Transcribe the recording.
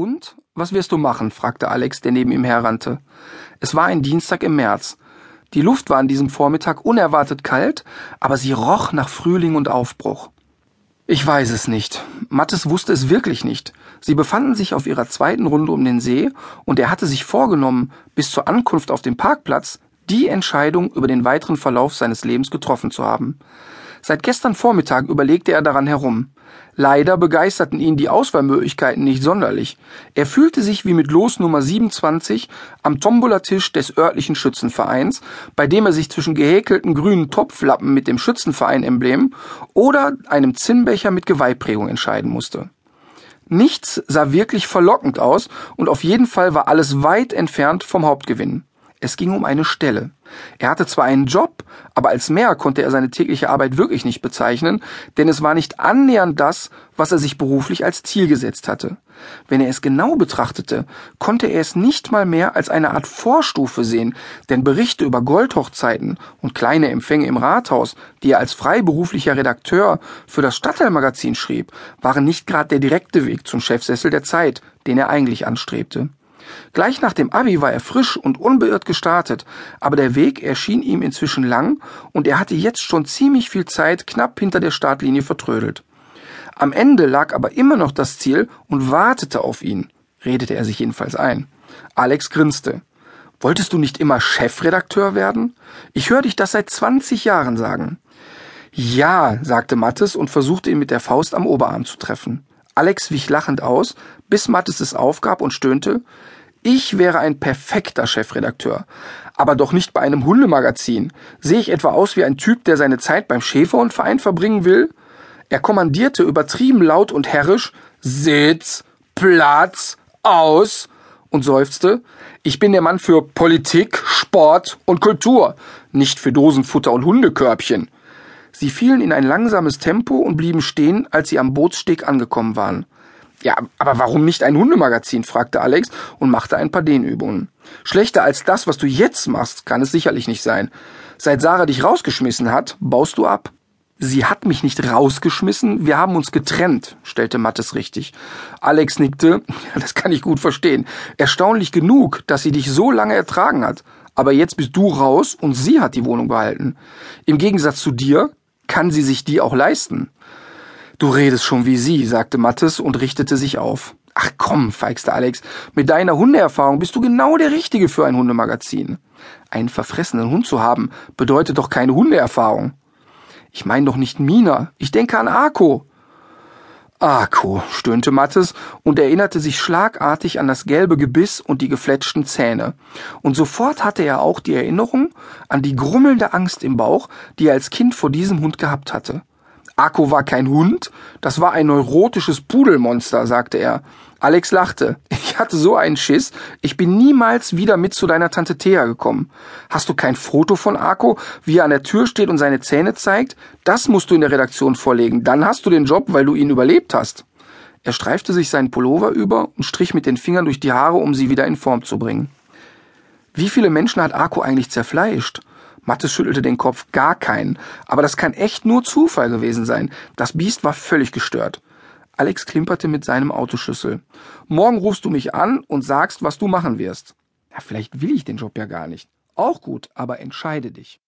Und? Was wirst du machen? fragte Alex, der neben ihm herrannte. Es war ein Dienstag im März. Die Luft war an diesem Vormittag unerwartet kalt, aber sie roch nach Frühling und Aufbruch. Ich weiß es nicht. Mattes wusste es wirklich nicht. Sie befanden sich auf ihrer zweiten Runde um den See und er hatte sich vorgenommen, bis zur Ankunft auf dem Parkplatz die Entscheidung über den weiteren Verlauf seines Lebens getroffen zu haben. Seit gestern Vormittag überlegte er daran herum. Leider begeisterten ihn die Auswahlmöglichkeiten nicht sonderlich. Er fühlte sich wie mit Los Nummer 27 am Tombolatisch des örtlichen Schützenvereins, bei dem er sich zwischen gehäkelten grünen Topflappen mit dem Schützenverein-Emblem oder einem Zinnbecher mit Geweihprägung entscheiden musste. Nichts sah wirklich verlockend aus und auf jeden Fall war alles weit entfernt vom Hauptgewinn. Es ging um eine Stelle. Er hatte zwar einen Job, aber als mehr konnte er seine tägliche Arbeit wirklich nicht bezeichnen, denn es war nicht annähernd das, was er sich beruflich als Ziel gesetzt hatte. Wenn er es genau betrachtete, konnte er es nicht mal mehr als eine Art Vorstufe sehen, denn Berichte über Goldhochzeiten und kleine Empfänge im Rathaus, die er als freiberuflicher Redakteur für das Stadtteilmagazin schrieb, waren nicht gerade der direkte Weg zum Chefsessel der Zeit, den er eigentlich anstrebte. Gleich nach dem Abi war er frisch und unbeirrt gestartet, aber der Weg erschien ihm inzwischen lang und er hatte jetzt schon ziemlich viel Zeit knapp hinter der Startlinie vertrödelt. Am Ende lag aber immer noch das Ziel und wartete auf ihn, redete er sich jedenfalls ein. Alex grinste. Wolltest du nicht immer Chefredakteur werden? Ich höre dich das seit 20 Jahren sagen. Ja, sagte Mattes und versuchte ihn mit der Faust am Oberarm zu treffen. Alex wich lachend aus, bis Mattes es aufgab und stöhnte, ich wäre ein perfekter Chefredakteur, aber doch nicht bei einem Hundemagazin. Sehe ich etwa aus wie ein Typ, der seine Zeit beim Schäferhundverein verbringen will? Er kommandierte übertrieben laut und herrisch Sitz, Platz, aus und seufzte, ich bin der Mann für Politik, Sport und Kultur, nicht für Dosenfutter und Hundekörbchen. Sie fielen in ein langsames Tempo und blieben stehen, als sie am Bootssteg angekommen waren. Ja, aber warum nicht ein Hundemagazin? fragte Alex und machte ein paar Dehnübungen. Schlechter als das, was du jetzt machst, kann es sicherlich nicht sein. Seit Sarah dich rausgeschmissen hat, baust du ab. Sie hat mich nicht rausgeschmissen, wir haben uns getrennt, stellte Mattes richtig. Alex nickte, das kann ich gut verstehen. Erstaunlich genug, dass sie dich so lange ertragen hat. Aber jetzt bist du raus und sie hat die Wohnung behalten. Im Gegensatz zu dir kann sie sich die auch leisten. Du redest schon wie sie, sagte Mattes und richtete sich auf. Ach komm, feixte Alex, mit deiner Hundeerfahrung bist du genau der Richtige für ein Hundemagazin. Einen verfressenen Hund zu haben, bedeutet doch keine Hundeerfahrung. Ich meine doch nicht Mina, ich denke an Arko. Arko, stöhnte Mattes und erinnerte sich schlagartig an das gelbe Gebiss und die gefletschten Zähne. Und sofort hatte er auch die Erinnerung an die grummelnde Angst im Bauch, die er als Kind vor diesem Hund gehabt hatte. Akko war kein Hund, das war ein neurotisches Pudelmonster, sagte er. Alex lachte. Ich hatte so einen Schiss, ich bin niemals wieder mit zu deiner Tante Thea gekommen. Hast du kein Foto von Akko, wie er an der Tür steht und seine Zähne zeigt? Das musst du in der Redaktion vorlegen, dann hast du den Job, weil du ihn überlebt hast. Er streifte sich seinen Pullover über und strich mit den Fingern durch die Haare, um sie wieder in Form zu bringen. Wie viele Menschen hat Akko eigentlich zerfleischt? Mattes schüttelte den Kopf, gar keinen. Aber das kann echt nur Zufall gewesen sein. Das Biest war völlig gestört. Alex klimperte mit seinem Autoschlüssel. Morgen rufst du mich an und sagst, was du machen wirst. Ja, vielleicht will ich den Job ja gar nicht. Auch gut, aber entscheide dich.